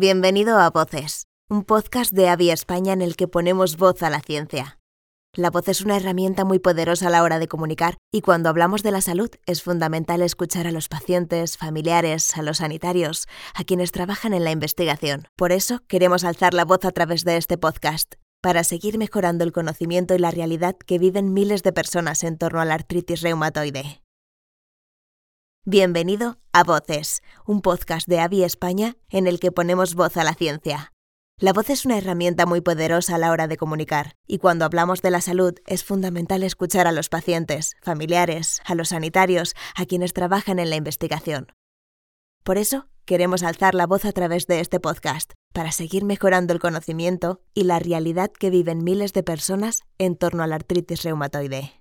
Bienvenido a Voces, un podcast de Avi España en el que ponemos voz a la ciencia. La voz es una herramienta muy poderosa a la hora de comunicar y cuando hablamos de la salud es fundamental escuchar a los pacientes, familiares, a los sanitarios, a quienes trabajan en la investigación. Por eso queremos alzar la voz a través de este podcast, para seguir mejorando el conocimiento y la realidad que viven miles de personas en torno a la artritis reumatoide. Bienvenido a Voces, un podcast de Avi España en el que ponemos voz a la ciencia. La voz es una herramienta muy poderosa a la hora de comunicar, y cuando hablamos de la salud es fundamental escuchar a los pacientes, familiares, a los sanitarios, a quienes trabajan en la investigación. Por eso, queremos alzar la voz a través de este podcast, para seguir mejorando el conocimiento y la realidad que viven miles de personas en torno a la artritis reumatoide.